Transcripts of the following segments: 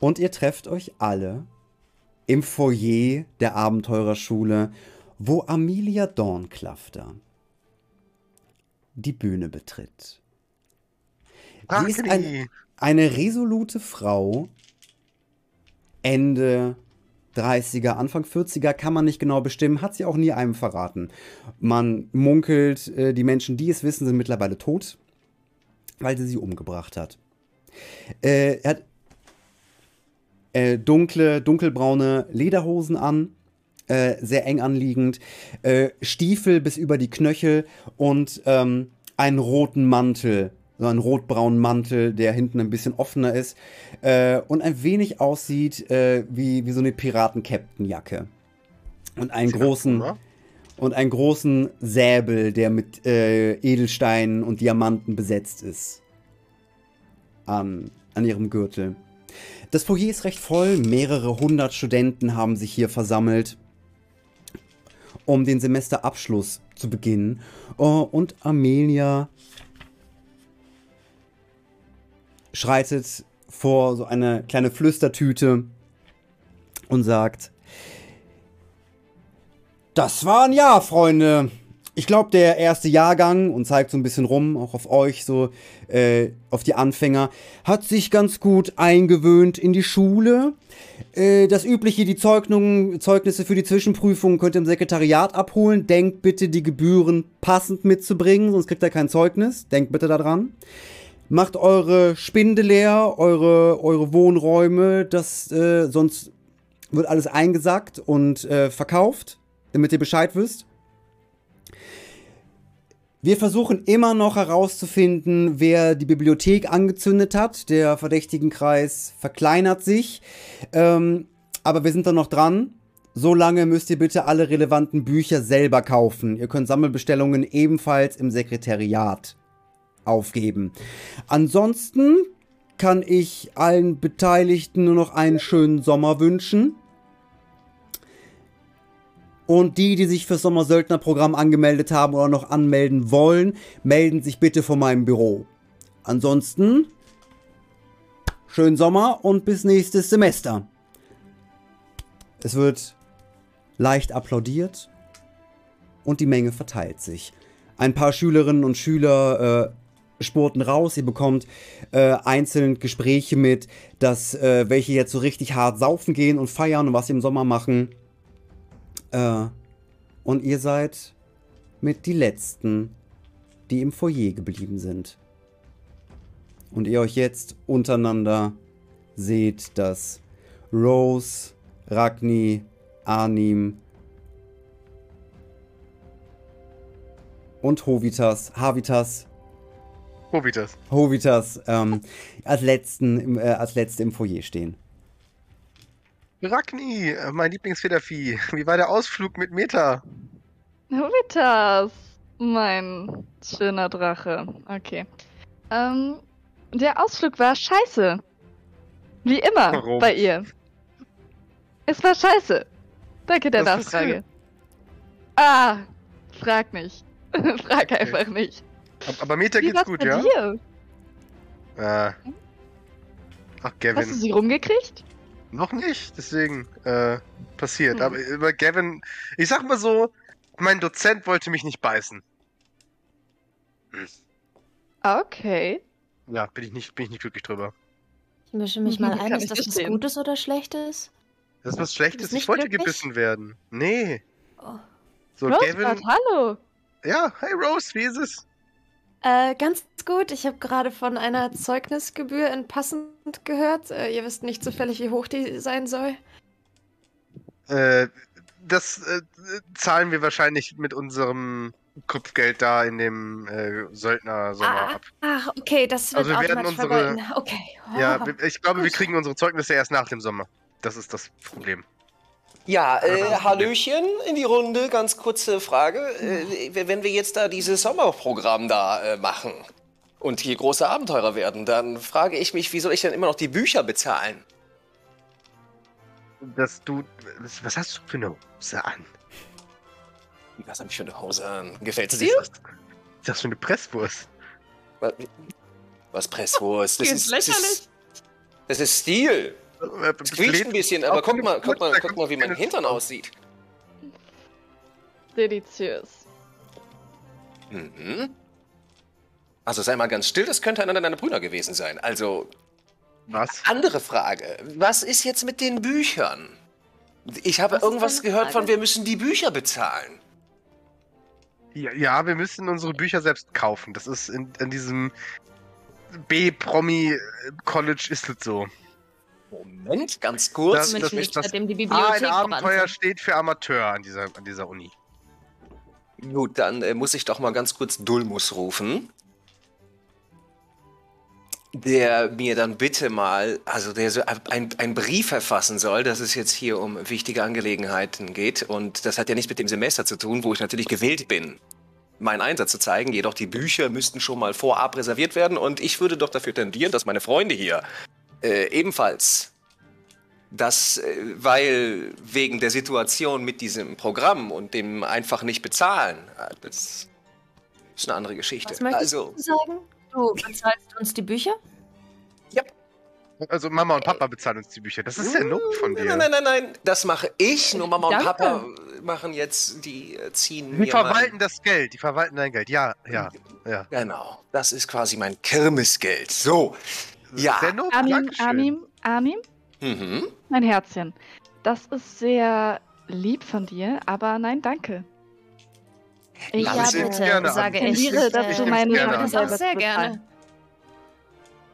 Und ihr trefft euch alle im Foyer der Abenteurerschule, wo Amelia Dornklafter die Bühne betritt. Sie ist ein, eine resolute Frau, Ende 30er, Anfang 40er, kann man nicht genau bestimmen, hat sie auch nie einem verraten. Man munkelt, äh, die Menschen, die es wissen, sind mittlerweile tot, weil sie sie umgebracht hat. Äh, er hat äh, dunkle, dunkelbraune Lederhosen an, äh, sehr eng anliegend, äh, Stiefel bis über die Knöchel und ähm, einen roten Mantel, so einen rotbraunen Mantel, der hinten ein bisschen offener ist äh, und ein wenig aussieht äh, wie, wie so eine Piraten-Captain-Jacke. Und einen großen und einen großen Säbel, der mit äh, Edelsteinen und Diamanten besetzt ist. An, an ihrem Gürtel. Das Foyer ist recht voll. Mehrere hundert Studenten haben sich hier versammelt, um den Semesterabschluss zu beginnen. Oh, und Amelia schreitet vor so eine kleine Flüstertüte und sagt: Das war ein Jahr, Freunde ich glaube, der erste Jahrgang und zeigt so ein bisschen rum, auch auf euch, so äh, auf die Anfänger, hat sich ganz gut eingewöhnt in die Schule. Äh, das übliche, die Zeugnungen, Zeugnisse für die Zwischenprüfungen könnt ihr im Sekretariat abholen. Denkt bitte, die Gebühren passend mitzubringen, sonst kriegt ihr kein Zeugnis. Denkt bitte daran. Macht eure Spinde leer, eure, eure Wohnräume, das, äh, sonst wird alles eingesackt und äh, verkauft, damit ihr Bescheid wisst. Wir versuchen immer noch herauszufinden, wer die Bibliothek angezündet hat. Der Verdächtigenkreis verkleinert sich. Ähm, aber wir sind da noch dran. So lange müsst ihr bitte alle relevanten Bücher selber kaufen. Ihr könnt Sammelbestellungen ebenfalls im Sekretariat aufgeben. Ansonsten kann ich allen Beteiligten nur noch einen schönen Sommer wünschen. Und die, die sich fürs Sommersöldnerprogramm angemeldet haben oder noch anmelden wollen, melden sich bitte vor meinem Büro. Ansonsten, schönen Sommer und bis nächstes Semester. Es wird leicht applaudiert und die Menge verteilt sich. Ein paar Schülerinnen und Schüler äh, spurten raus. Ihr bekommt äh, einzeln Gespräche mit, dass äh, welche jetzt so richtig hart saufen gehen und feiern und was sie im Sommer machen. Äh, und ihr seid mit die Letzten, die im Foyer geblieben sind. Und ihr euch jetzt untereinander seht, dass Rose, Ragni, Arnim und Hovitas, Havitas, Hovitas, Hovitas ähm, als, letzten, äh, als letzte im Foyer stehen. Ragni, äh, mein Lieblingsfedervieh. Wie war der Ausflug mit Meta? Novitas, mein schöner Drache. Okay. Ähm, der Ausflug war scheiße. Wie immer Warum? bei ihr. Es war scheiße. Danke der das Nachfrage. Ah, frag nicht. frag okay. einfach nicht. Aber Meta Wie geht's gut, ja? Dir? Äh. Ach, Gavin. Hast du sie rumgekriegt? Noch nicht, deswegen äh, passiert. Hm. Aber über Gavin, ich sag mal so, mein Dozent wollte mich nicht beißen. Hm. Okay. Ja, bin ich nicht, bin ich nicht glücklich drüber. Ich mische mich mal ein, ist das was sehen. Gutes oder Schlechtes? Das ist was Schlechtes. Ich wollte glücklich? gebissen werden. Nee. Oh. So, Rose Gavin. hallo. Ja, hey Rose, wie ist es? Äh, ganz gut. Ich habe gerade von einer Zeugnisgebühr in Passend gehört. Äh, ihr wisst nicht zufällig, wie hoch die sein soll. Äh, das äh, zahlen wir wahrscheinlich mit unserem Kopfgeld da in dem äh, Söldner-Sommer ah, ab. Ach, okay, das wird also wir werden unsere, Okay. Oh, ja, ich glaube, gut. wir kriegen unsere Zeugnisse erst nach dem Sommer. Das ist das Problem. Ja, äh, Hallöchen in die Runde. Ganz kurze Frage. Äh, wenn wir jetzt da dieses Sommerprogramm da äh, machen und hier große Abenteurer werden, dann frage ich mich, wie soll ich denn immer noch die Bücher bezahlen? Dass du. Was hast du für eine Hose an? Was habe ich für eine Hose an? Gefällt sie dir? Was ist das für eine Presswurst? Was, was Presswurst? Das ist, das ist, das ist Stil. Es quietscht ein bisschen, aber guck mal, guck mal, guck mal, wie mein Hintern aussieht. Deliziös. Mhm. Also sei mal ganz still, das könnte einer deiner Brüder gewesen sein. Also, Was? andere Frage. Was ist jetzt mit den Büchern? Ich habe Was irgendwas gehört von, wir müssen die Bücher bezahlen. Ja, ja, wir müssen unsere Bücher selbst kaufen. Das ist in, in diesem B-Promi-College ist es so. Moment, ganz kurz. Das- das nicht, ist das- die Ah, Bibliothek ein Abenteuer steht für Amateur an dieser, an dieser Uni. Gut, dann äh, muss ich doch mal ganz kurz Dulmus rufen. Der mir dann bitte mal, also der so ein, ein Brief verfassen soll, dass es jetzt hier um wichtige Angelegenheiten geht. Und das hat ja nichts mit dem Semester zu tun, wo ich natürlich gewählt bin, meinen Einsatz zu zeigen. Jedoch die Bücher müssten schon mal vorab reserviert werden. Und ich würde doch dafür tendieren, dass meine Freunde hier äh, ebenfalls das, äh, weil wegen der Situation mit diesem Programm und dem einfach nicht bezahlen, äh, das ist eine andere Geschichte. Was möchtest Also, du sagen? Du bezahlst uns die Bücher? Also Mama und Papa bezahlen uns die Bücher. Das ist ja Not von dir. nein, nein, nein, nein, das mache ich. Nur Mama und Danke. Papa machen jetzt, die äh, ziehen Die mir verwalten das Geld. Die verwalten dein Geld. Ja, ja, ja. Mein, genau, das ist quasi mein Kirmesgeld. So, Ja. Sehr Not, Armin. Armin, Armin, mhm. mein Herzchen. Das ist sehr lieb von dir, aber nein, danke. Ich Ja, bitte. sage Armin. ich. Äh, dazu, Ich meine gerne das auch selber sehr gerne.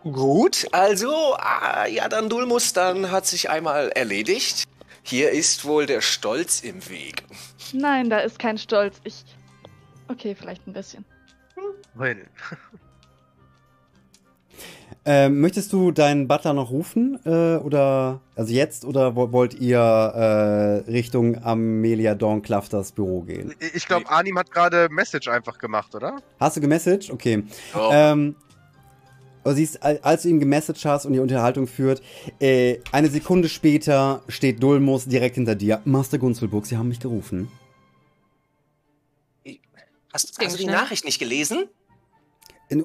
Gut, also, ah, ja, dann Dulmus, dann hat sich einmal erledigt. Hier ist wohl der Stolz im Weg. Nein, da ist kein Stolz. Ich. Okay, vielleicht ein bisschen. Well. Ähm, möchtest du deinen Butler noch rufen? Äh, oder, also jetzt, oder wo- wollt ihr äh, Richtung Amelia Dornclafters Büro gehen? Ich glaube, Arnim hat gerade Message einfach gemacht, oder? Hast du gemessaged? Okay. Oh. Ähm, siehst, al- als du ihm gemessaged hast und die Unterhaltung führt, äh, eine Sekunde später steht Dulmus direkt hinter dir. Master Gunzelburg, sie haben mich gerufen. Hast, hast du die. Nachricht nicht gelesen?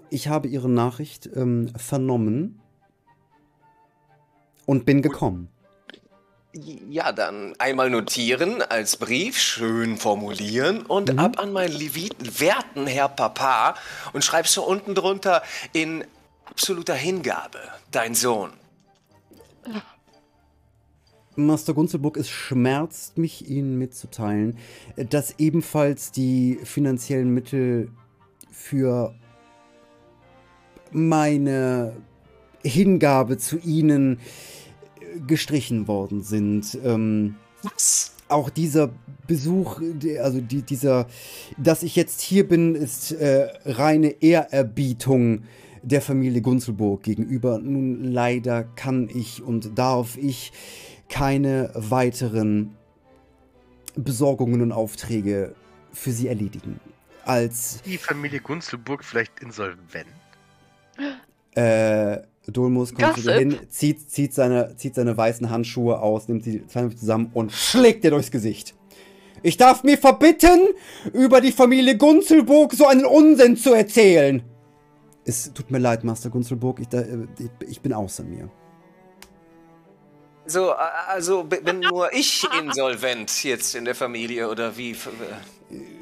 Ich habe ihre Nachricht ähm, vernommen und bin gekommen. Ja, dann einmal notieren als Brief, schön formulieren und Mhm. ab an meinen Levi- werten Herr Papa und schreibst so unten drunter in absoluter Hingabe, dein Sohn. Master Gunzelburg, es schmerzt mich, Ihnen mitzuteilen, dass ebenfalls die finanziellen Mittel für meine Hingabe zu Ihnen äh, gestrichen worden sind. Ähm, Was? auch dieser Besuch, also die, dieser, dass ich jetzt hier bin, ist äh, reine Ehrerbietung der Familie Gunzelburg gegenüber. Nun leider kann ich und darf ich keine weiteren Besorgungen und Aufträge für sie erledigen. Als Die Familie Gunzelburg vielleicht insolvent? Äh, Dulmus kommt Gossip. hin, zieht, zieht, seine, zieht seine weißen Handschuhe aus, nimmt sie zusammen und schlägt dir durchs Gesicht. Ich darf mir verbitten, über die Familie Gunzelburg so einen Unsinn zu erzählen. Es tut mir leid, Master Gunzelburg, ich, da, äh, ich, ich bin außer mir. So, also bin nur ich insolvent jetzt in der Familie oder wie? F-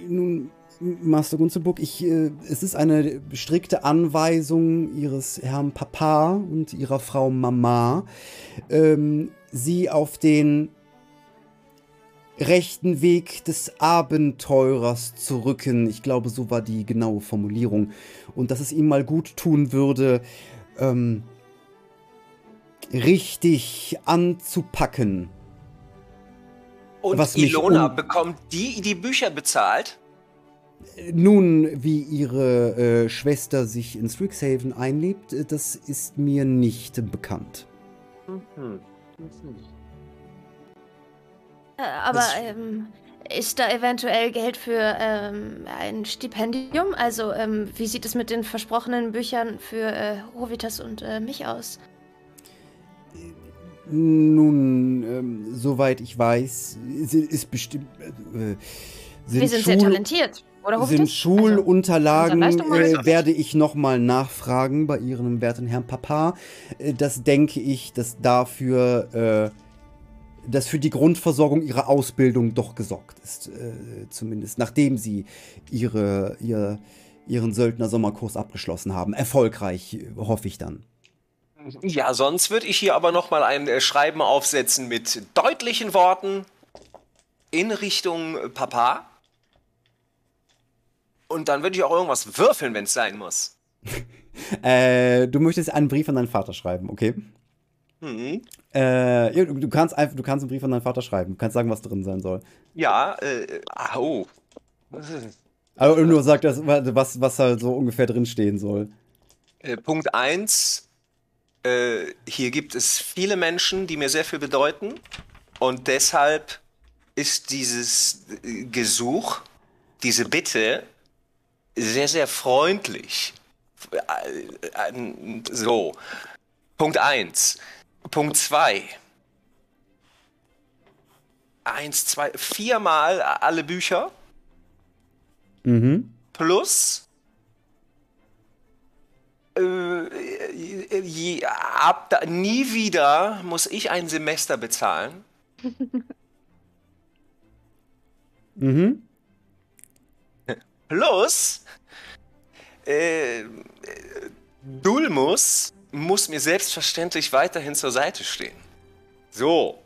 Nun, Master Gunzelburg, ich, äh, es ist eine strikte Anweisung Ihres Herrn Papa und Ihrer Frau Mama, ähm, Sie auf den rechten Weg des Abenteurers zu rücken. Ich glaube, so war die genaue Formulierung. Und dass es ihm mal gut tun würde, ähm, richtig anzupacken. Und Ilona bekommt die die Bücher bezahlt? Nun, wie ihre äh, Schwester sich in Strixhaven einlebt, äh, das ist mir nicht bekannt. Mhm. Äh, aber ähm, ist da eventuell Geld für ähm, ein Stipendium? Also, ähm, wie sieht es mit den versprochenen Büchern für äh, Rovitas und äh, mich aus? Nun, ähm, soweit ich weiß, ist, ist bestimmt. Äh, sind Wir sind sehr Schul- talentiert. Oder sind Also, Schulunterlagen, Leistungsmodell. äh, werde ich nochmal nachfragen bei Ihrem werten Herrn Papa. Äh, das denke ich, dass dafür, äh, dass für die Grundversorgung Ihrer Ausbildung doch gesorgt ist. Äh, zumindest nachdem Sie ihre, ihr, Ihren Söldner-Sommerkurs abgeschlossen haben. Erfolgreich, äh, hoffe ich dann. Ja, sonst würde ich hier aber noch mal ein äh, Schreiben aufsetzen mit deutlichen Worten in Richtung Papa. Und dann würde ich auch irgendwas würfeln, wenn es sein muss. Äh, du möchtest einen Brief an deinen Vater schreiben, okay? Hm. Äh, ja, du, du kannst einfach, du kannst einen Brief an deinen Vater schreiben. Du kannst sagen, was drin sein soll. Ja, äh, ah, oh. Aber nur sag das, was, was halt so ungefähr drin stehen soll. Äh, Punkt 1. Äh, hier gibt es viele Menschen, die mir sehr viel bedeuten. Und deshalb ist dieses äh, Gesuch, diese Bitte sehr, sehr freundlich. Äh, äh, So. Punkt 1. Punkt 2. Eins, zwei, viermal alle Bücher Mhm. plus äh, je, ab da, nie wieder muss ich ein Semester bezahlen. Mhm. Plus äh, Dulmus muss mir selbstverständlich weiterhin zur Seite stehen. So.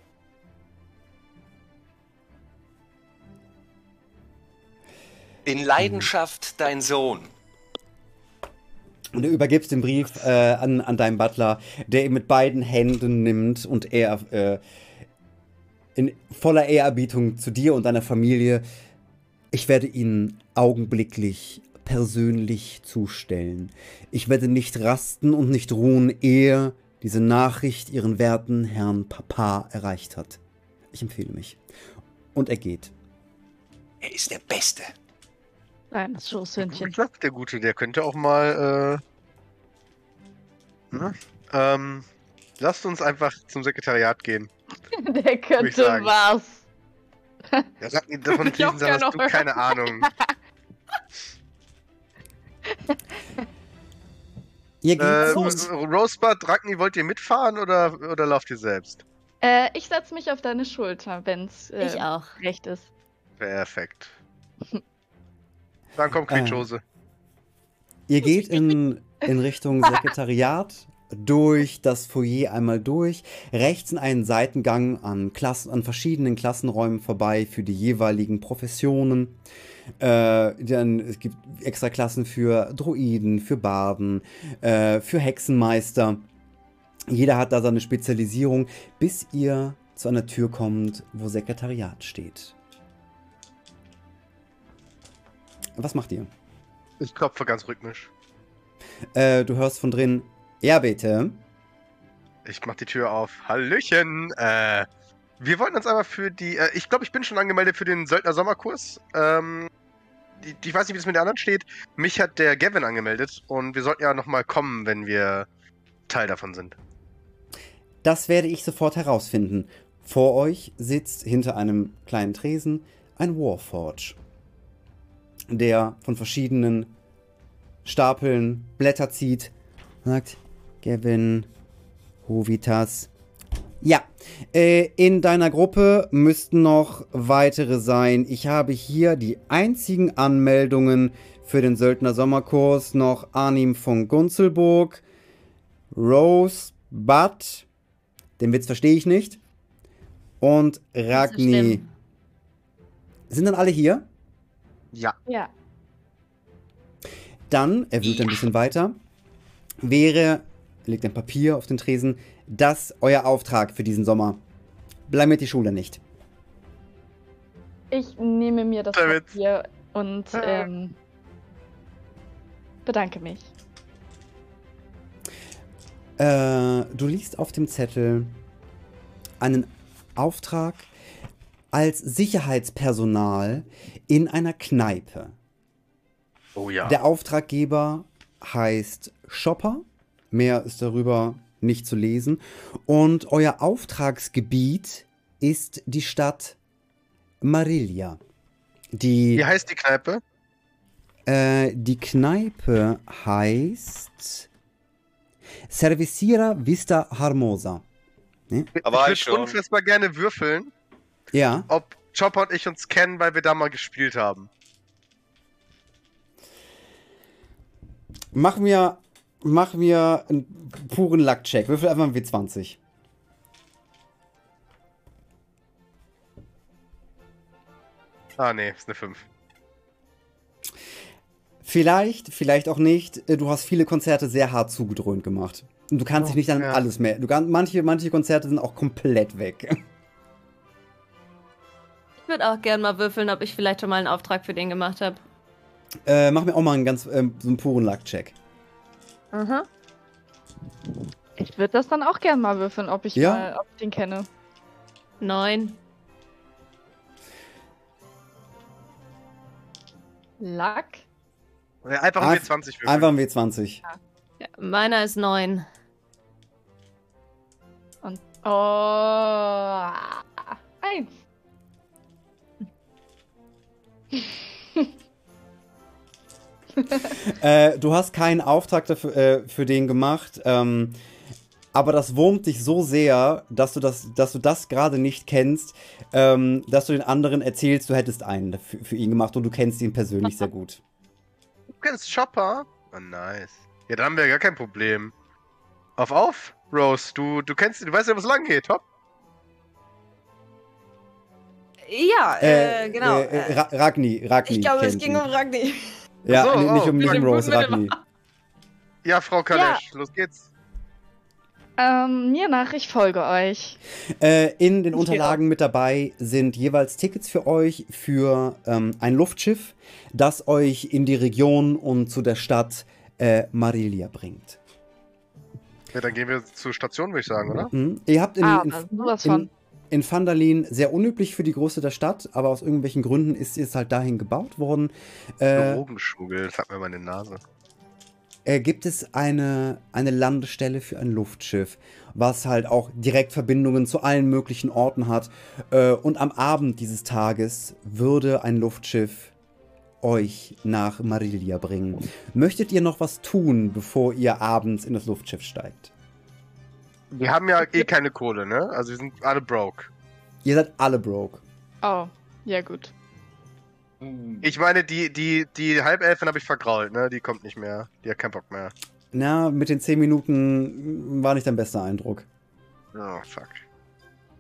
In Leidenschaft dein Sohn. Und du übergibst den Brief äh, an, an deinen Butler, der ihn mit beiden Händen nimmt und er äh, in voller Ehrerbietung zu dir und deiner Familie. Ich werde ihn augenblicklich persönlich zustellen. Ich werde nicht rasten und nicht ruhen, ehe diese Nachricht ihren werten Herrn Papa erreicht hat. Ich empfehle mich. Und er geht. Er ist der Beste. Kleines Schoßhündchen. Glaube, der Gute, der könnte auch mal. Äh, ne? ähm, lasst uns einfach zum Sekretariat gehen. Der könnte was. Ja, sag mir davon Ich hast du keine Ahnung. Ihr geht Äh, zu- Rosebud, Ragni, wollt ihr mitfahren oder, oder lauft ihr selbst? Äh, ich setze mich auf deine Schulter, wenn's äh, Ich auch. recht ist. Perfekt. Dann kommt Quietschose. Ihr geht in, in Richtung Sekretariat durch das Foyer einmal durch, rechts in einen Seitengang an, Klassen, an verschiedenen Klassenräumen vorbei für die jeweiligen Professionen. Äh, dann, es gibt extra Klassen für Druiden, für Barden, äh, für Hexenmeister. Jeder hat da seine Spezialisierung, bis ihr zu einer Tür kommt, wo Sekretariat steht. Was macht ihr? Ich klopfe ganz rhythmisch. Äh, du hörst von drin, ja bitte. Ich mach die Tür auf. Hallöchen. Äh, wir wollten uns einmal für die. Äh, ich glaube, ich bin schon angemeldet für den Söldner Sommerkurs. Ähm, die, ich weiß nicht, wie es mit der anderen steht. Mich hat der Gavin angemeldet und wir sollten ja nochmal kommen, wenn wir Teil davon sind. Das werde ich sofort herausfinden. Vor euch sitzt hinter einem kleinen Tresen ein Warforge, der von verschiedenen Stapeln Blätter zieht und sagt, Gavin, Hovitas. Ja, äh, in deiner Gruppe müssten noch weitere sein. Ich habe hier die einzigen Anmeldungen für den Söldner Sommerkurs noch Arnim von Gunzelburg, Rose, Bud, den Witz verstehe ich nicht, und Ragni. schlimm. Sind dann alle hier? Ja. Ja. Dann, er wühlt ein bisschen weiter, wäre, legt ein Papier auf den Tresen, das euer Auftrag für diesen Sommer. Blamiert die Schule nicht. Ich nehme mir das Damit. Papier und Ah. ähm, bedanke mich. Äh, du liest auf dem Zettel einen Auftrag als Sicherheitspersonal in einer Kneipe. Oh ja. Der Auftraggeber heißt Shopper. Mehr ist darüber nicht zu lesen. Und euer Auftragsgebiet ist die Stadt Marilia. Die Wie heißt die Kneipe? Äh, die Kneipe heißt Cerveceria Vista Harmosa. Ne? Aber ich würde unfassbar gerne würfeln. Ja. Ob Chopper und ich uns kennen, weil wir da mal gespielt haben. Mach mir, mach mir einen puren Luck-Check. Würfel einfach ein W20. Ah, nee, ist eine 5. Vielleicht, vielleicht auch nicht. Äh, du hast viele Konzerte sehr hart zugedröhnt gemacht. Und du kannst oh, dich nicht an ja. alles mehr. Du kann, manche, manche Konzerte sind auch komplett weg. Ich würde auch gern mal würfeln, ob ich vielleicht schon mal einen Auftrag für den gemacht habe. Äh, mach mir auch mal einen ganz ähm, so einen puren Luck-Check. Aha. Ich würde das dann auch gern mal würfeln, ob ich ja? mal ob ich den kenne. Neun. Luck? Einfach ein W20 würfeln. Einfach ein W20. Ja. meiner ist 9. Und. Oh. Eins. äh, du hast keinen Auftrag dafür, äh, für den gemacht. Ähm, aber das wurmt dich so sehr, dass du das, dass du das gerade nicht kennst, ähm, dass du den anderen erzählst, du hättest einen für, für, ihn gemacht und du kennst ihn persönlich sehr gut. Du kennst Chopper? Oh, nice. Ja, dann haben wir ja gar kein Problem. Auf, auf, Rose. Du, du kennst, du weißt ja, was lang geht, hopp. Ja, äh, äh genau. Äh, Ra Ragni, Ragni. Ich glaube, es ging ihn. um Ragni. Ja, so, nicht oh, um, nicht um Rose, Ragni. Ja, Frau Kalesch, ja. los geht's. Ähm, mir nach, ich folge euch. Äh, in den ich Unterlagen mit dabei sind jeweils Tickets für euch für ähm, ein Luftschiff, das euch in die Region und zu der Stadt äh, Marilia bringt. Ja, dann gehen wir zur Station, würde ich sagen, oder? Mhm. Ihr habt in, ah, in, in, in Vandalin sehr unüblich für die Größe der Stadt, aber aus irgendwelchen Gründen ist es halt dahin gebaut worden. Äh, Drogenschmuggel, das hat mir meine Nase äh, gibt es eine, eine Landestelle für ein Luftschiff, was halt auch direkt Verbindungen zu allen möglichen Orten hat. Äh, und am Abend dieses Tages würde ein Luftschiff euch nach Marilia bringen. Möchtet ihr noch was tun, bevor ihr abends in das Luftschiff steigt? Wir haben ja eh keine Kohle, ne? Also wir sind alle broke. Ihr seid alle broke. Oh, ja gut. Ich meine, die, die, die Halbelfin habe ich vergrault, ne? Die kommt nicht mehr. Die hat keinen Bock mehr. Na, mit den 10 Minuten war nicht dein bester Eindruck. Oh, fuck.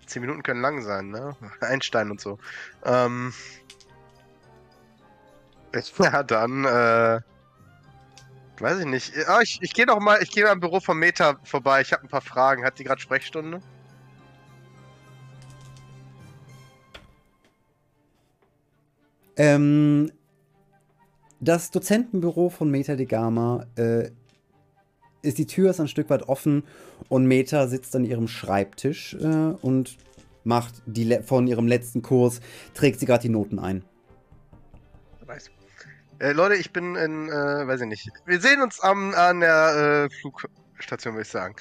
10 Minuten können lang sein, ne? Einstein und so. Ähm. Ja, dann, äh. Weiß ich nicht. Oh, ich, ich gehe noch mal, ich gehe am Büro von Meta vorbei. Ich habe ein paar Fragen. Hat die gerade Sprechstunde? Ähm, das Dozentenbüro von Meta de Gama äh, ist die Tür ist ein Stück weit offen und Meta sitzt an ihrem Schreibtisch äh, und macht die von ihrem letzten Kurs trägt sie gerade die Noten ein. Weiß. Äh, Leute, ich bin in, äh, weiß ich nicht. Wir sehen uns am, an der äh, Flugstation, würde ich sagen.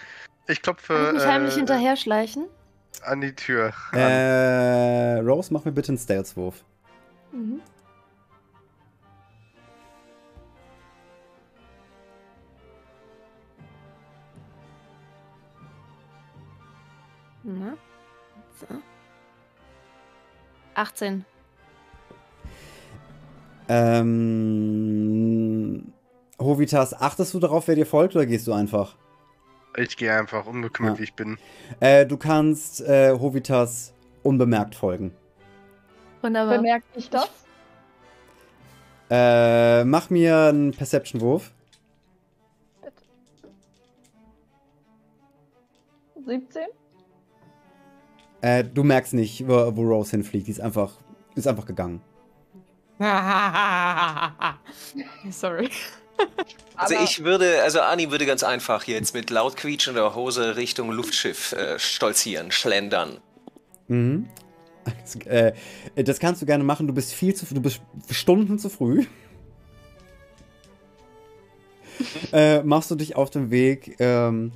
Ich klopfe. Kann ich mich heimlich äh, hinterher schleichen? An die Tür. Äh, Rose, mach mir bitte einen Stealth-Wurf. Mhm. Na? So. 18. Ähm. Hovitas, achtest du darauf, wer dir folgt, oder gehst du einfach? Ich gehe einfach, unbekümmert ja. wie ich bin. Äh, du kannst äh, Hovitas unbemerkt folgen. Wunderbar. Bemerkt ich das? Äh, mach mir einen Perception-Wurf. 17? Äh, du merkst nicht, wo, wo Rose hinfliegt. Die ist einfach, ist einfach gegangen. Sorry. Also ich würde, also Ani würde ganz einfach jetzt mit laut quietschender Hose Richtung Luftschiff äh, stolzieren, schlendern. Mhm. Äh, das kannst du gerne machen. Du bist viel zu du bist Stunden zu früh. äh, machst du dich auf den Weg ähm,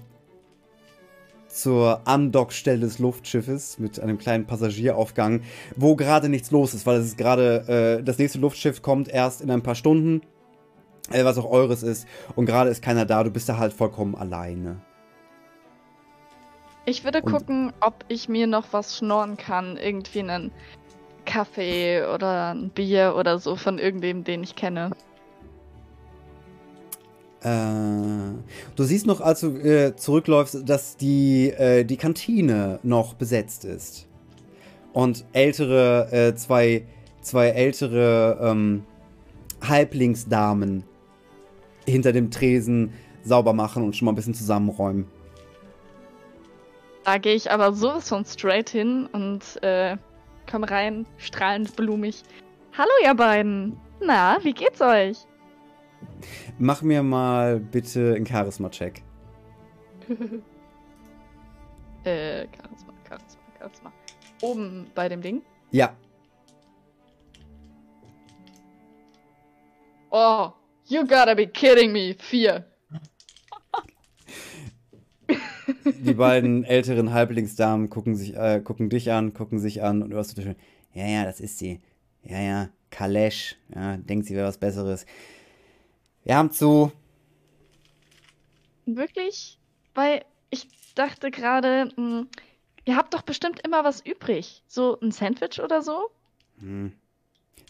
zur Andockstelle des Luftschiffes mit einem kleinen Passagieraufgang, wo gerade nichts los ist, weil es ist gerade äh, das nächste Luftschiff kommt erst in ein paar Stunden äh, was auch eures ist. Und gerade ist keiner da, du bist da halt vollkommen alleine. Ich würde und gucken, ob ich mir noch was schnorren kann. Irgendwie einen Kaffee oder ein Bier oder so von irgendwem, den ich kenne. Äh, du siehst noch, als du äh, zurückläufst, dass die, äh, die Kantine noch besetzt ist. Und ältere, äh, zwei, zwei ältere ähm, Halblingsdamen hinter dem Tresen sauber machen und schon mal ein bisschen zusammenräumen. Da gehe ich aber sowas von straight hin und äh, komm rein, strahlend blumig. Hallo ihr beiden. Na, wie geht's euch? Mach mir mal bitte einen Charisma-Check. äh, Charisma, Charisma, Charisma. Oben bei dem Ding? Ja. Oh, you gotta be kidding me. Vier. Die beiden älteren Halblingsdamen gucken, sich, äh, gucken dich an, gucken sich an und du hast schon, ja, ja, das ist sie. Ja, ja, Kalesch. Ja, denkt sie wäre was Besseres. Wir haben zu. Wirklich? Weil ich dachte gerade, hm, ihr habt doch bestimmt immer was übrig. So ein Sandwich oder so? Hm.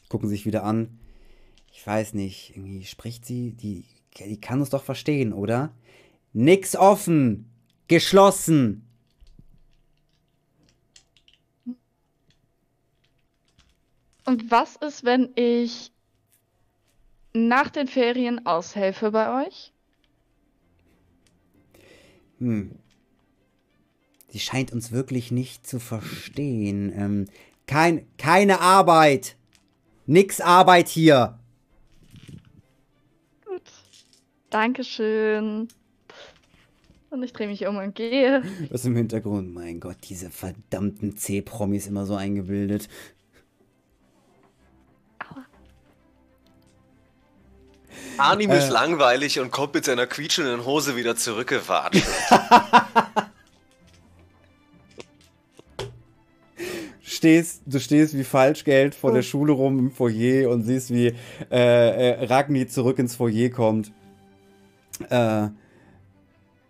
Gucken sich wieder an. Ich weiß nicht, irgendwie spricht sie, die, die kann uns doch verstehen, oder? Nix offen! Geschlossen! Und was ist, wenn ich nach den Ferien aushelfe bei euch? Hm. Sie scheint uns wirklich nicht zu verstehen. Ähm, kein, keine Arbeit. Nix Arbeit hier. Gut. Dankeschön. Und ich drehe mich um und gehe. Was im Hintergrund? Mein Gott, diese verdammten C-Promis immer so eingebildet. Arnim äh. ist langweilig und kommt mit seiner quietschenden Hose wieder zurückgewatscht. stehst, du stehst wie Falschgeld vor oh. der Schule rum im Foyer und siehst, wie äh, äh, Ragni zurück ins Foyer kommt. Äh,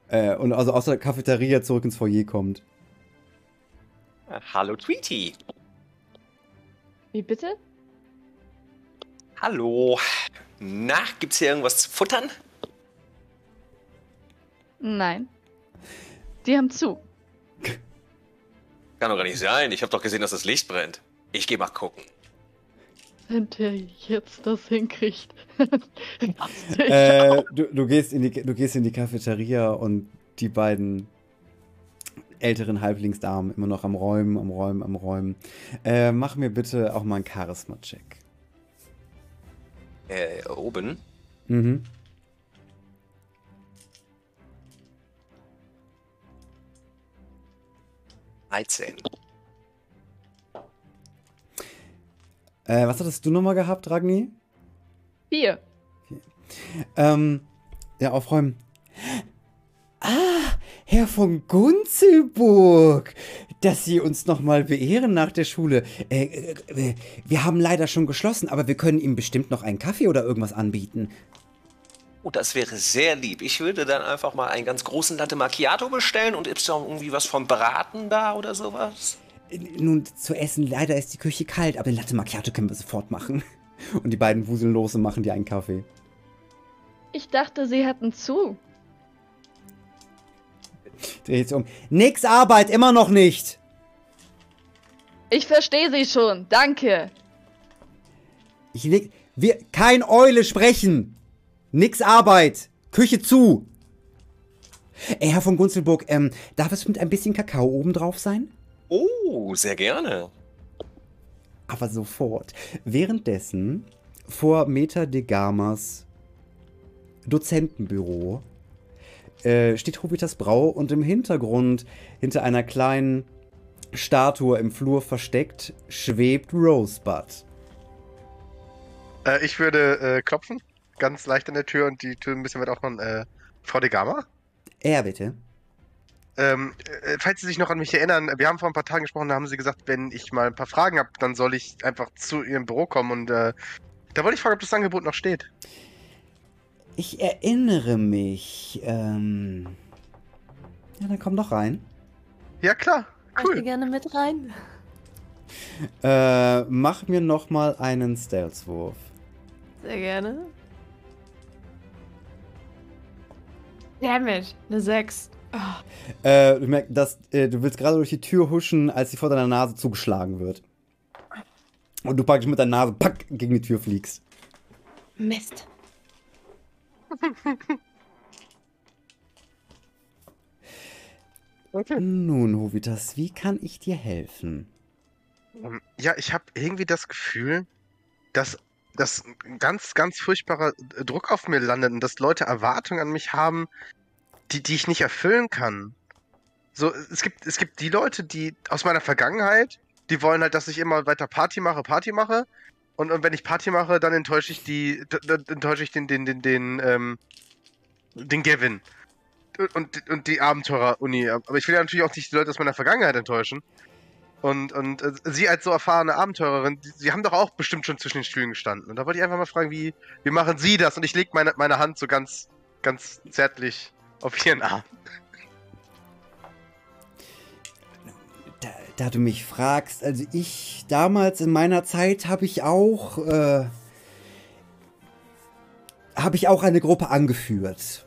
äh, und also aus der Cafeteria zurück ins Foyer kommt. Hallo Tweety. Wie bitte? Hallo. Na, gibt's hier irgendwas zu futtern? Nein. Die haben zu. Kann doch gar nicht sein. Ich habe doch gesehen, dass das Licht brennt. Ich geh mal gucken. Wenn der jetzt das hinkriegt. äh, du, du, gehst in die, du gehst in die Cafeteria und die beiden älteren Halblingsdamen immer noch am Räumen, am Räumen, am Räumen. Äh, mach mir bitte auch mal einen Charisma-Check. Äh, oben? Mhm. Dreizehn. Äh, was hattest du nochmal gehabt, Ragni? Vier. Ähm, ja, aufräumen. Ah, Herr von Gunzelburg, dass Sie uns nochmal beehren nach der Schule. Äh, äh, äh, wir haben leider schon geschlossen, aber wir können Ihnen bestimmt noch einen Kaffee oder irgendwas anbieten. Oh, das wäre sehr lieb. Ich würde dann einfach mal einen ganz großen Latte Macchiato bestellen und ist da irgendwie was vom Braten da oder sowas? Äh, nun, zu essen, leider ist die Küche kalt, aber den Latte Macchiato können wir sofort machen. Und die beiden wuseln los und machen dir einen Kaffee. Ich dachte, sie hätten zu. Dreh jetzt um. Nix Arbeit, immer noch nicht. Ich verstehe Sie schon, danke. Ich leg. Wir. Kein Eule sprechen. Nix Arbeit. Küche zu. Ey, Herr von Gunzelburg, ähm, darf es mit ein bisschen Kakao oben drauf sein? Oh, sehr gerne. Aber sofort. Währenddessen vor Meta de Gamas Dozentenbüro äh, steht Hobitas Brau und im Hintergrund, hinter einer kleinen Statue im Flur versteckt, schwebt Rosebud. Äh, ich würde äh, klopfen, ganz leicht an der Tür und die Tür ein bisschen weit aufmachen. Äh, Frau de Gama? Er bitte. Ähm, äh, falls Sie sich noch an mich erinnern, wir haben vor ein paar Tagen gesprochen, da haben Sie gesagt, wenn ich mal ein paar Fragen habe, dann soll ich einfach zu Ihrem Büro kommen und äh, da wollte ich fragen, ob das Angebot noch steht. Ich erinnere mich. Ähm. Ja, dann komm doch rein. Ja, klar. Cool. Ich gerne mit rein. Äh, mach mir noch mal einen Stealth-Wurf. Sehr gerne. Damit, eine 6. Oh. Äh, du merkst, dass äh, du willst gerade durch die Tür huschen, als sie vor deiner Nase zugeschlagen wird. Und du praktisch mit deiner Nase pack, gegen die Tür fliegst. Mist. Okay. Nun, Hovitas, wie kann ich dir helfen? Ähm, ja, ich habe irgendwie das Gefühl, dass dass ganz, ganz furchtbarer Druck auf mir landet und dass Leute Erwartungen an mich haben, die, die ich nicht erfüllen kann. So, es gibt, es gibt die Leute, die aus meiner Vergangenheit, die wollen halt, dass ich immer weiter Party mache, Party mache. Und, und wenn ich Party mache, dann enttäusche ich die, dann enttäusche ich den, den, den, den, ähm, den Gavin. Und, und die Abenteurer-Uni. Aber ich will ja natürlich auch nicht die Leute aus meiner Vergangenheit enttäuschen. Und, und äh, sie als so erfahrene Abenteurerin, die, sie haben doch auch bestimmt schon zwischen den Stühlen gestanden. Und da wollte ich einfach mal fragen, wie, wie machen Sie das? Und ich lege meine, meine Hand so ganz, ganz zärtlich auf Ihren Arm. Da, du mich fragst, also ich damals in meiner Zeit habe ich auch, äh, habe ich auch eine Gruppe angeführt.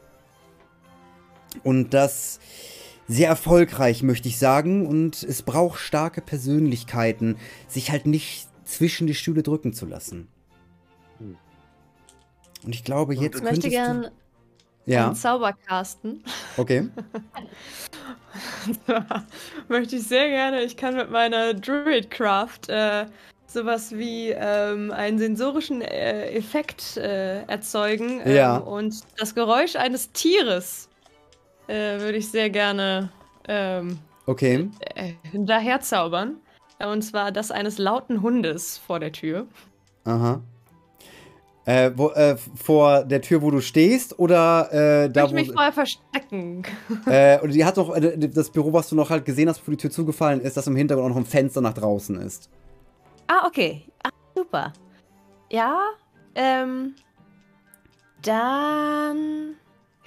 Und das sehr erfolgreich, möchte ich sagen. Und es braucht starke Persönlichkeiten, sich halt nicht zwischen die Stühle drücken zu lassen. Hm. Und ich glaube, jetzt. Ich möchte gern ja. einen Zauber casten. Okay. möchte ich sehr gerne. Ich kann mit meiner Druidcraft äh, sowas wie ähm, einen sensorischen äh, Effekt äh, erzeugen ähm, ja. und das Geräusch eines Tieres äh, würde ich sehr gerne ähm, okay. äh, daher zaubern. Und zwar das eines lauten Hundes vor der Tür. Aha. Äh, wo, äh, vor der Tür, wo du stehst, oder äh, da, ich wo... Ich mich vorher verstecken. Äh, und die hat noch, äh, das Büro, was du noch halt gesehen hast, bevor die Tür zugefallen ist, das im Hintergrund auch noch ein Fenster nach draußen ist. Ah, okay. Ah, super. Ja, ähm, dann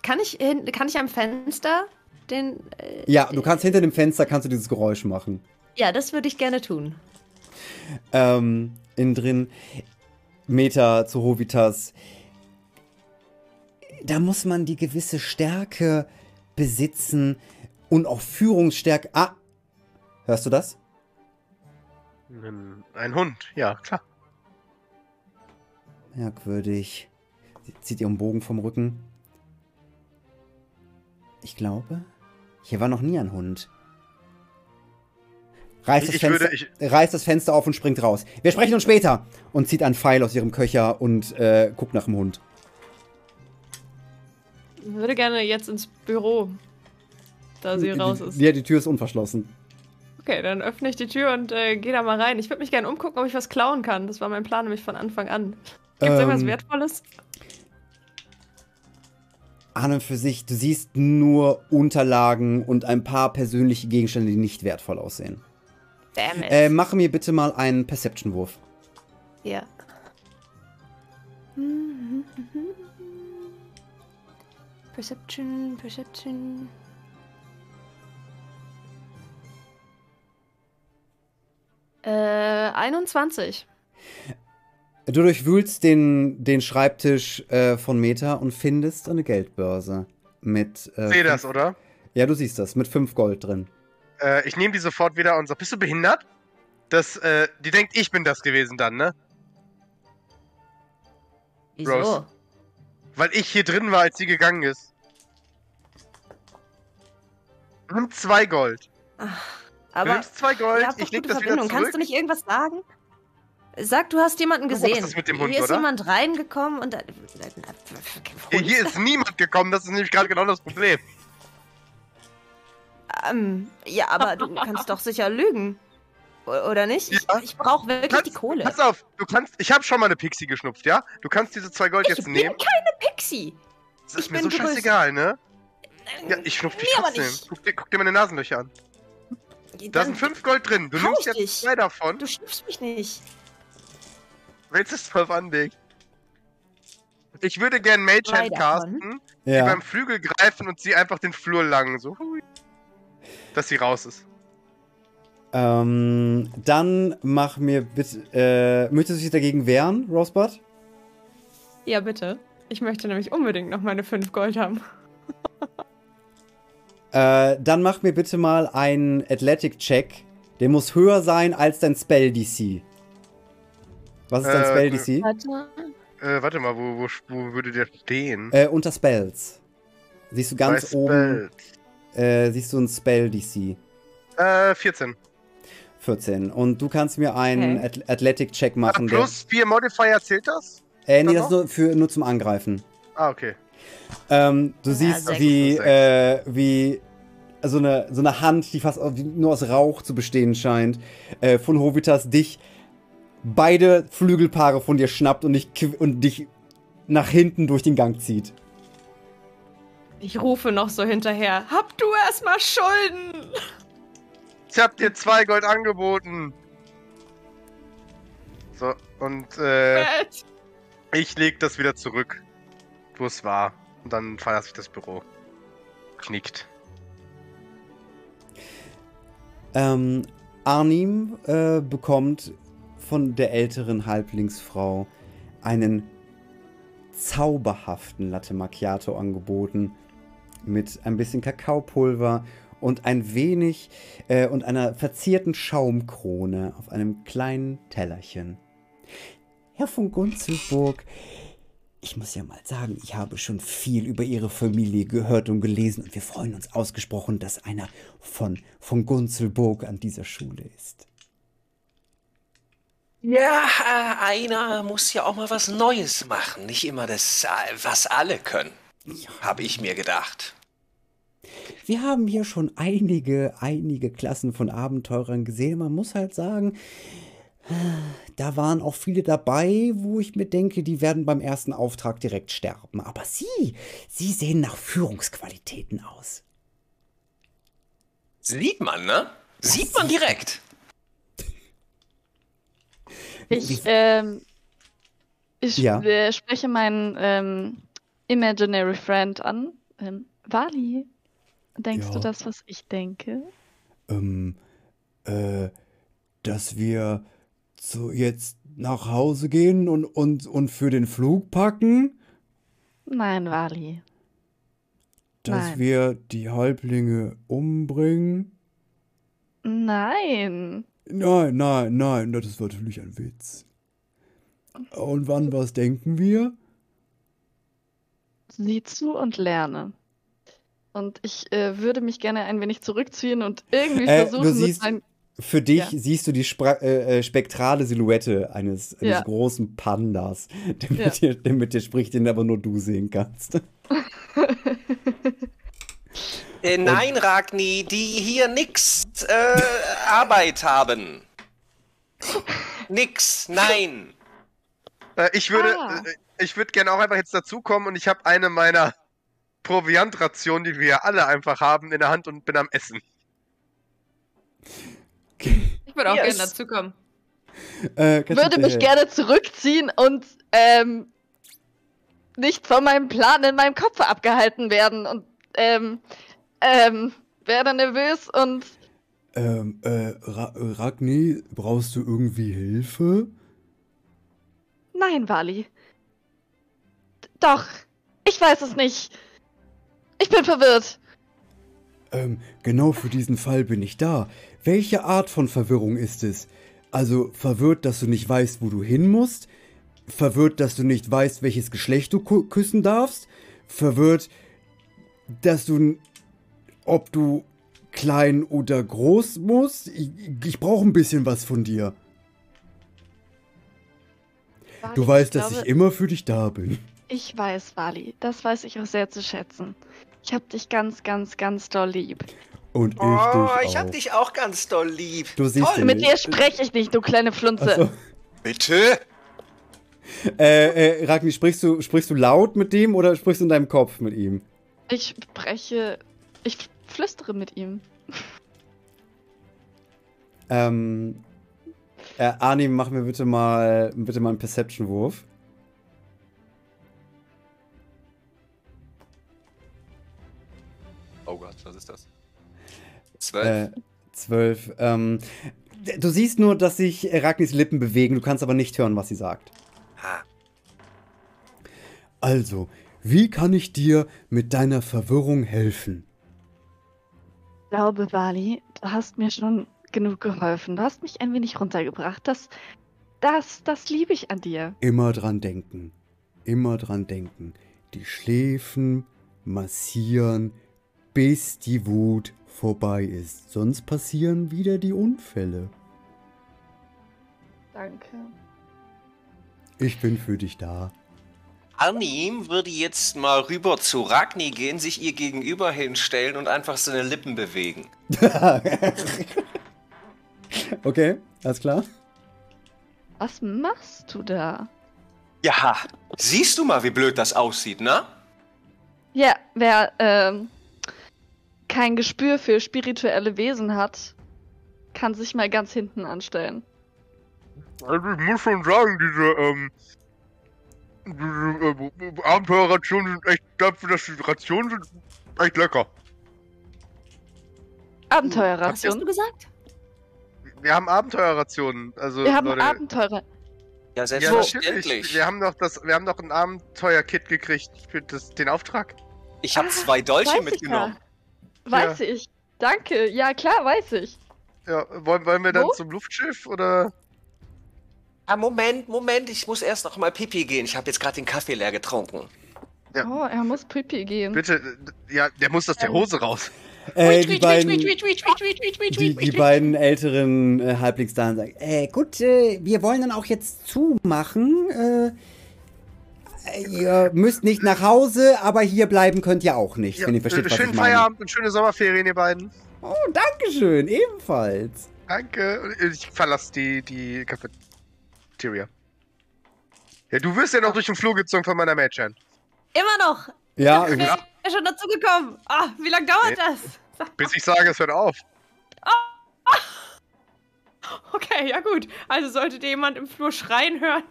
kann ich, kann ich am Fenster den. Äh, ja, du kannst hinter dem Fenster kannst du dieses Geräusch machen. Ja, das würde ich gerne tun. Ähm, innen drin, Meta zu Hovitas. Da muss man die gewisse Stärke besitzen und auch Führungsstärke. Ah, hörst du das? Ein Hund, ja, klar. Merkwürdig. Sie zieht ihren Bogen vom Rücken. Ich glaube, hier war noch nie ein Hund. Reißt das, ich Fenster, würde, ich... reißt das Fenster auf und springt raus. Wir sprechen uns später. Und zieht einen Pfeil aus ihrem Köcher und äh, guckt nach dem Hund. Ich würde gerne jetzt ins Büro, da sie die, raus ist. Ja, die Tür ist unverschlossen. Okay, dann öffne ich die Tür und äh, gehe da mal rein. Ich würde mich gerne umgucken, ob ich was klauen kann. Das war mein Plan nämlich von Anfang an. Gibt es ähm, irgendwas Wertvolles? an und für sich, du siehst nur Unterlagen und ein paar persönliche Gegenstände, die nicht wertvoll aussehen. Damn it. Äh, mache mir bitte mal einen Perception-Wurf. Ja. Perception, Perception. Äh, 21. Du durchwühlst den, den Schreibtisch äh, von Meta und findest eine Geldbörse mit. Äh, Seh das, oder? Ja, du siehst das, mit 5 Gold drin. Äh, ich nehme die sofort wieder und sag, bist du behindert? Das, äh, die denkt, ich bin das gewesen dann, ne? Wieso? Rose. Weil ich hier drin war, als sie gegangen ist. Und zwei Gold. Ach, aber. Du nimmst zwei Gold, ich leg das Verbindung. wieder zurück. Kannst du nicht irgendwas sagen? Sag, du hast jemanden gesehen. Was ist mit dem Hund, hier ist oder? jemand reingekommen und. Hier, hier ist niemand gekommen, das ist nämlich gerade genau das Problem. Ähm, ja, aber du kannst doch sicher lügen. Oder nicht? Ja. Ich, ich brauche wirklich kannst, die Kohle. Pass auf, du kannst. Ich habe schon mal eine Pixie geschnupft, ja? Du kannst diese zwei Gold ich jetzt nehmen. Ich bin keine Pixie. Das ist ich mir so größer. scheißegal, ne? Ja, ich schnupf dich nee, trotzdem. Guck dir, guck dir meine Nasenlöcher an. Da sind fünf Gold drin. Du nimmst jetzt dich. zwei davon. Du schnupfst mich nicht. Willst du es drauf anlegen? Ich würde gern Mage Hand casten, ja. die beim Flügel greifen und sie einfach den Flur lang, so. Dass sie raus ist. Ähm, dann mach mir bitte. Äh, möchtest du dich dagegen wehren, Rosebud? Ja, bitte. Ich möchte nämlich unbedingt noch meine 5 Gold haben. äh, dann mach mir bitte mal einen Athletic-Check. Der muss höher sein als dein Spell-DC. Was ist dein äh, Spell-DC? Warte. Äh, warte mal, wo, wo, wo, würde der stehen? Äh, unter Spells. Siehst du ganz Bei oben. Äh, siehst du ein Spell-DC. Äh, 14. 14. Und du kannst mir einen okay. Athletic-Check machen. Ah, plus 4 Modifier zählt das? Äh, nee, das ist nur, für, nur zum Angreifen. Ah, okay. Ähm, du ja, siehst, wie, äh, wie so eine, so eine Hand, die fast nur aus Rauch zu bestehen scheint, äh, von Hovitas dich beide Flügelpaare von dir schnappt und dich, und dich nach hinten durch den Gang zieht. Ich rufe noch so hinterher. Hab du erstmal Schulden! Ich hab dir zwei Gold angeboten. So, und äh, ich leg das wieder zurück, wo es war. Und dann verlasse ich das Büro. Knickt. Ähm, Arnim äh, bekommt von der älteren Halblingsfrau einen zauberhaften Latte Macchiato angeboten mit ein bisschen Kakaopulver und ein wenig äh, und einer verzierten Schaumkrone auf einem kleinen Tellerchen. Herr von Gunzelburg, ich muss ja mal sagen, ich habe schon viel über Ihre Familie gehört und gelesen und wir freuen uns ausgesprochen, dass einer von, von Gunzelburg an dieser Schule ist. Ja, äh, einer muss ja auch mal was Neues machen, nicht immer das, äh, was alle können, ja. habe ich mir gedacht. Wir haben hier schon einige, einige Klassen von Abenteurern gesehen. Man muss halt sagen, da waren auch viele dabei, wo ich mir denke, die werden beim ersten Auftrag direkt sterben. Aber Sie, Sie sehen nach Führungsqualitäten aus. Sieht man, ne? Sieht man direkt. Ich, ähm, ich ja. äh, spreche meinen ähm, Imaginary Friend an. Ähm, Wally, denkst ja. du das, was ich denke? Ähm, äh, dass wir so jetzt nach Hause gehen und, und, und für den Flug packen? Nein, Wally. Dass Nein. wir die Halblinge umbringen? Nein. Nein, nein, nein, das ist natürlich ein Witz. Und wann was denken wir? Sieh zu und lerne. Und ich äh, würde mich gerne ein wenig zurückziehen und irgendwie äh, versuchen, du siehst, mit Für dich ja. siehst du die Spra äh, äh, spektrale Silhouette eines, eines ja. großen Pandas, der mit, ja. dir, der mit dir spricht, den aber nur du sehen kannst. Äh, nein, Ragni, die hier nix äh, Arbeit haben. Nix, nein. Äh, ich würde, ah. äh, ich würde gerne auch einfach jetzt dazukommen und ich habe eine meiner Proviantrationen, die wir alle einfach haben, in der Hand und bin am Essen. Ich würde auch yes. gerne dazukommen. Äh, würde mich gerne zurückziehen und ähm, nicht von meinem Plan in meinem Kopf abgehalten werden und ähm, ähm, werde nervös und. Ähm, äh, Ra Ragni, brauchst du irgendwie Hilfe? Nein, Wally. Doch, ich weiß es nicht. Ich bin verwirrt. Ähm, genau für diesen Fall bin ich da. Welche Art von Verwirrung ist es? Also verwirrt, dass du nicht weißt, wo du hin musst? Verwirrt, dass du nicht weißt, welches Geschlecht du küssen darfst? Verwirrt, dass du ob du klein oder groß musst. Ich, ich brauche ein bisschen was von dir. Wally, du weißt, ich dass glaube, ich immer für dich da bin. Ich weiß, Wally. Das weiß ich auch sehr zu schätzen. Ich hab dich ganz, ganz, ganz doll lieb. Und ich oh, dich auch. ich hab dich auch ganz doll lieb. Du siehst Toll. Mit dir spreche ich nicht, du kleine Flunze. So. Bitte? Äh, äh, Ragni, sprichst du, sprichst du laut mit dem oder sprichst du in deinem Kopf mit ihm? Ich spreche. Ich flüstere mit ihm. Ähm. Äh, Arnim, mach mir bitte mal, bitte mal einen Perception-Wurf. Ist das? Zwölf. Äh, zwölf. Ähm, du siehst nur, dass sich Ragnis Lippen bewegen, du kannst aber nicht hören, was sie sagt. Ha. Also, wie kann ich dir mit deiner Verwirrung helfen? Ich glaube, Wali, du hast mir schon genug geholfen. Du hast mich ein wenig runtergebracht. Das, das, das liebe ich an dir. Immer dran denken. Immer dran denken. Die Schläfen massieren, bis die Wut vorbei ist. Sonst passieren wieder die Unfälle. Danke. Ich bin für dich da. Arnim würde jetzt mal rüber zu Ragni gehen, sich ihr gegenüber hinstellen und einfach seine Lippen bewegen. okay, alles klar. Was machst du da? Ja, siehst du mal, wie blöd das aussieht, ne? Ja, wer ähm, kein Gespür für spirituelle Wesen hat, kann sich mal ganz hinten anstellen. Also ich muss schon sagen, diese, ähm, diese äh, Abenteuerrationen sind echt, dafür, dass die Rationen sind echt lecker. Abenteuerrationen? Was hast du gesagt? Wir haben Abenteuerrationen, also Wir haben Leute, Abenteurer. Ja, selbstverständlich. Ja, wir haben doch das, wir haben doch ein Abenteuer-Kit gekriegt für das, den Auftrag. Ich habe zwei Dolche mitgenommen. Ja. Weiß ja. ich. Danke. Ja, klar, weiß ich. Ja, wollen, wollen wir dann Wo? zum Luftschiff oder? Ah, Moment, Moment, ich muss erst noch mal Pipi gehen. Ich habe jetzt gerade den Kaffee leer getrunken. Ja. Oh, er muss Pipi gehen. Bitte, ja, der muss aus der Hose raus. Äh, die, beiden, die, die beiden älteren äh, Halblingsdamen sagen, äh, gut, äh, wir wollen dann auch jetzt zumachen. Äh, ihr müsst nicht nach Hause, aber hier bleiben könnt ihr auch nicht, ja, wenn ihr versteht, was Schönen Feierabend und schöne Sommerferien, ihr beiden. Oh, danke schön, ebenfalls. Danke. Ich verlasse die, die Cafeteria. Ja, du wirst ja noch durch den Flur gezogen von meiner Mädchen. Immer noch. Ja, ich bin ja schon dazu gekommen. Ah, wie lange dauert nee. das? Bis ich sage, es hört auf. Oh. Okay, ja gut. Also solltet ihr jemand im Flur schreien hören.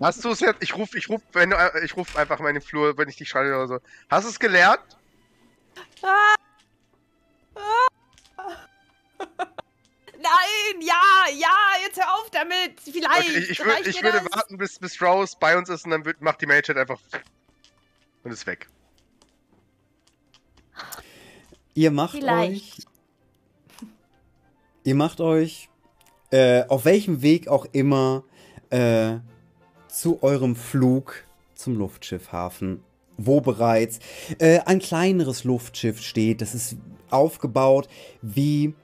Hast du es jetzt? Ich ruf, ich ruf, wenn du, ich ruf einfach mal in den Flur, wenn ich dich schreie oder so. Hast du es gelernt? Ah. Nein, ja, ja, jetzt hör auf damit. Vielleicht. Okay, ich, ich, würd, ich würde warten, bis, bis Rose bei uns ist und dann wird, macht die Mage einfach und ist weg. Ihr macht Vielleicht. euch. Ihr macht euch äh, auf welchem Weg auch immer äh, zu eurem Flug zum Luftschiffhafen, wo bereits äh, ein kleineres Luftschiff steht. Das ist aufgebaut wie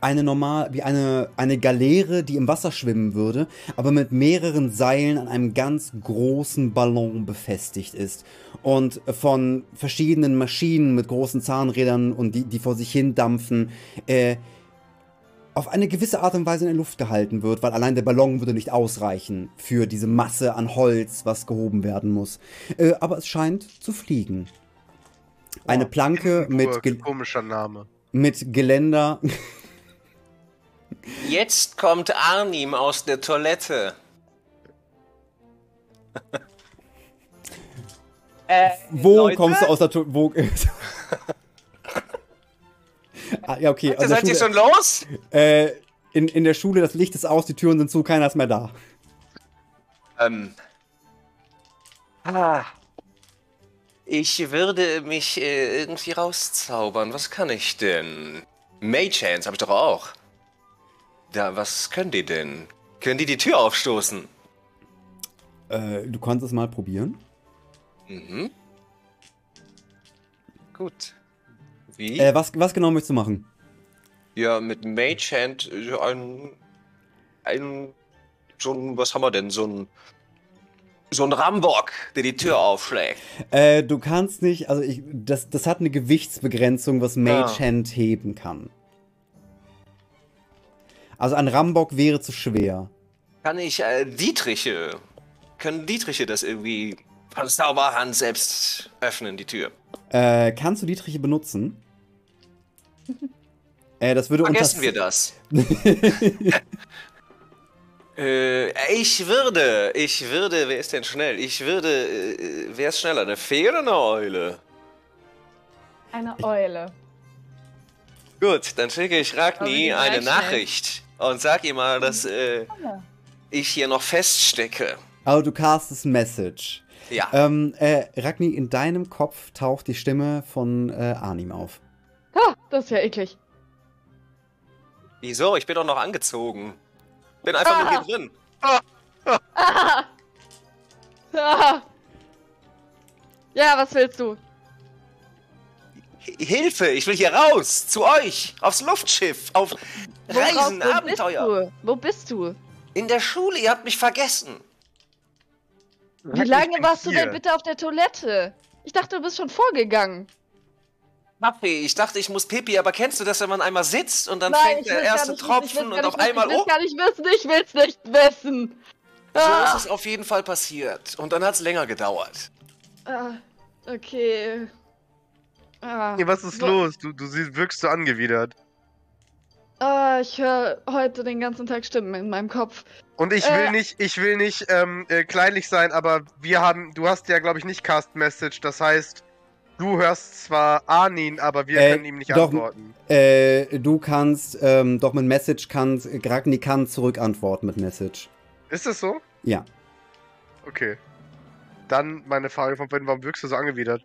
eine normal, wie eine, eine Galeere, die im Wasser schwimmen würde, aber mit mehreren Seilen an einem ganz großen Ballon befestigt ist und von verschiedenen Maschinen mit großen Zahnrädern und die, die vor sich hin dampfen, äh, auf eine gewisse Art und Weise in der Luft gehalten wird, weil allein der Ballon würde nicht ausreichen für diese Masse an Holz, was gehoben werden muss. Äh, aber es scheint zu fliegen. Eine Planke mit. Ge komischer Name. Mit Geländer. Jetzt kommt Arnim aus der Toilette. äh, wo Leute? kommst du aus der Toilette? ah, ja, okay. Warte, seid ihr schon los? Äh, in, in der Schule, das Licht ist aus, die Türen sind zu, keiner ist mehr da. Ähm. Ah. Ich würde mich äh, irgendwie rauszaubern. Was kann ich denn? Mage Hands habe ich doch auch. Da, was können die denn? Können die die Tür aufstoßen? Äh, du kannst es mal probieren. Mhm. Gut. Wie? Äh, was, was genau möchtest du machen? Ja, mit Mage Hand ein. ein. so ein. was haben wir denn? So ein. So ein Rambock, der die Tür aufschlägt. Äh, du kannst nicht, also ich, das, das hat eine Gewichtsbegrenzung, was Mage ah. Hand heben kann. Also ein Rambock wäre zu schwer. Kann ich äh, Dietriche, können Dietriche das irgendwie von Zauberhand selbst öffnen, die Tür? Äh, kannst du Dietriche benutzen? Äh, das würde Vergessen wir das. äh, ich würde, ich würde, wer ist denn schnell? Ich würde, äh, wer ist schneller, eine Fee oder eine Eule? Eine Eule. Gut, dann schicke ich Ragni eine Nachricht und sag ihr mal, dass äh, ich hier noch feststecke. Also du castest Message. Ja. Ähm, äh, Ragni, in deinem Kopf taucht die Stimme von äh, Arnim auf. Das ist ja eklig. Wieso? Ich bin doch noch angezogen. Bin einfach ah. nur hier drin. Ah. Ah. Ah. Ja, was willst du? Hilfe, ich will hier raus, zu euch, aufs Luftschiff, auf Reisen, Worauf, wo Abenteuer. Bist wo bist du? In der Schule, ihr habt mich vergessen. Wie lange warst hier. du denn bitte auf der Toilette? Ich dachte, du bist schon vorgegangen. Papi, ich dachte, ich muss Pipi, aber kennst du das, wenn man einmal sitzt und dann Nein, fängt der erste Tropfen und auf einmal... Ich will gar nicht wissen, ich will's nicht wissen. So ah. ist es auf jeden Fall passiert. Und dann hat's länger gedauert. Ah, okay. Ah, hey, was ist so. los? Du, du wirkst so angewidert. Ah, ich höre heute den ganzen Tag Stimmen in meinem Kopf. Und ich will äh, nicht, ich will nicht ähm, äh, kleinlich sein, aber wir haben, du hast ja, glaube ich, nicht Cast Message. Das heißt, du hörst zwar Arnin, aber wir äh, können ihm nicht doch, antworten. Äh, du kannst, ähm, doch mit Message kannst, Gragni kann zurückantworten mit Message. Ist das so? Ja. Okay. Dann meine Frage von Ben, warum wirkst du so angewidert?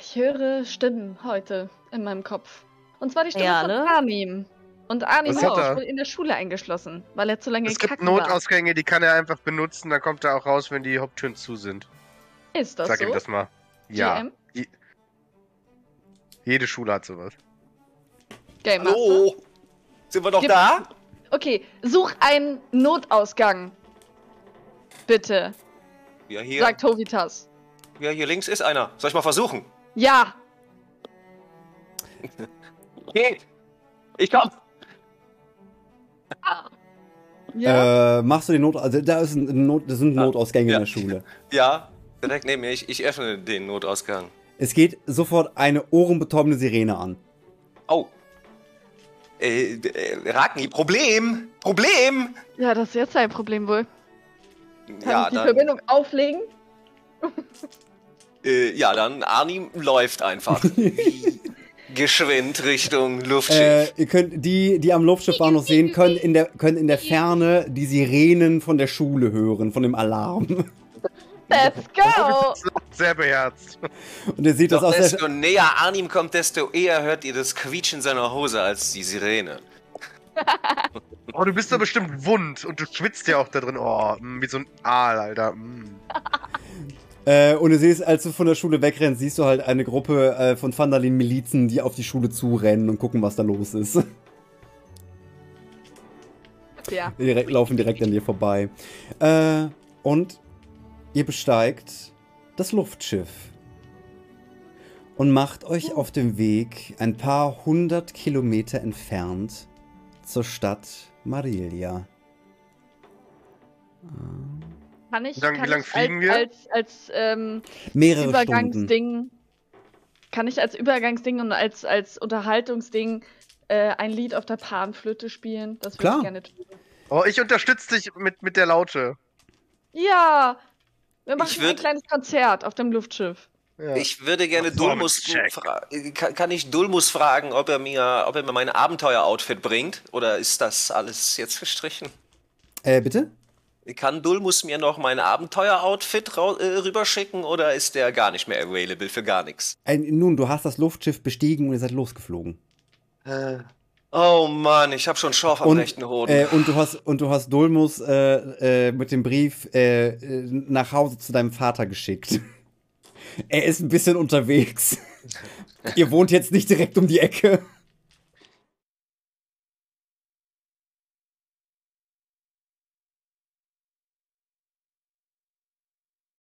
Ich höre Stimmen heute in meinem Kopf. Und zwar die Stimme ja, ne? von Arnim. Und Arnim ist auch in der Schule eingeschlossen, weil er zu lange Es gibt Notausgänge, war. die kann er einfach benutzen, dann kommt er auch raus, wenn die Haupttüren zu sind. Ist das Sag so? ihm das mal. Ja. GM? Jede Schule hat sowas. Game Master? Hallo? Sind wir doch Gib da? Okay, such einen Notausgang. Bitte. Ja, hier. Sagt Hovitas. Ja, hier links ist einer. Soll ich mal versuchen? Ja. okay. Ich komm. Ja. Äh, machst du den Not... Also da ist ein Not, das sind Notausgänge ja. in der Schule. Ja, direkt neben mir. Ich, ich öffne den Notausgang. Es geht sofort eine ohrenbetäubende Sirene an. Oh. Äh, äh, Ragni, Problem! Problem! Ja, das ist jetzt ein Problem wohl. Kann ja, ich die dann... Verbindung auflegen? Äh, ja, dann Arnim läuft einfach. geschwind Richtung Luftschiff. Äh, ihr könnt die, die am Luftschiff waren noch sehen, können in der können in der Ferne die Sirenen von der Schule hören, von dem Alarm. Let's go! Sehr beherzt. Und ihr seht Doch das aus desto näher Arnim kommt, desto eher hört ihr das Quietschen seiner Hose als die Sirene. oh, du bist da bestimmt wund und du schwitzt ja auch da drin. Oh, mm, wie so ein Aal, Alter. Mm. Äh, und du siehst, als du von der Schule wegrennst, siehst du halt eine Gruppe äh, von Vandalin-Milizen, die auf die Schule zurennen und gucken, was da los ist. Ja. Die direkt, laufen direkt an dir vorbei. Äh, und ihr besteigt das Luftschiff und macht euch auf dem Weg ein paar hundert Kilometer entfernt zur Stadt Marilia. Kann ich, wie lange lang fliegen als, wir? Als, als ähm, Mehrere Übergangsding, Stunden. Kann ich als Übergangsding und als, als Unterhaltungsding äh, ein Lied auf der Panflöte spielen? Das würde ich gerne tun. Oh, ich unterstütze dich mit, mit der Laute. Ja! Wir machen würd... ein kleines Konzert auf dem Luftschiff. Ja. Ich würde gerne Dulmus fragen. Kann, kann ich Dulmus fragen, ob er mir, ob er mir mein Abenteuer-Outfit bringt? Oder ist das alles jetzt verstrichen? Äh, bitte? Kann Dulmus mir noch mein Abenteuer-Outfit äh, rüberschicken oder ist der gar nicht mehr available für gar nichts? Äh, nun, du hast das Luftschiff bestiegen und ihr seid losgeflogen. Äh. Oh Mann, ich habe schon Schorf am und, rechten Hoden. Äh, und du hast und du hast Dulmus äh, äh, mit dem Brief äh, nach Hause zu deinem Vater geschickt. er ist ein bisschen unterwegs. ihr wohnt jetzt nicht direkt um die Ecke.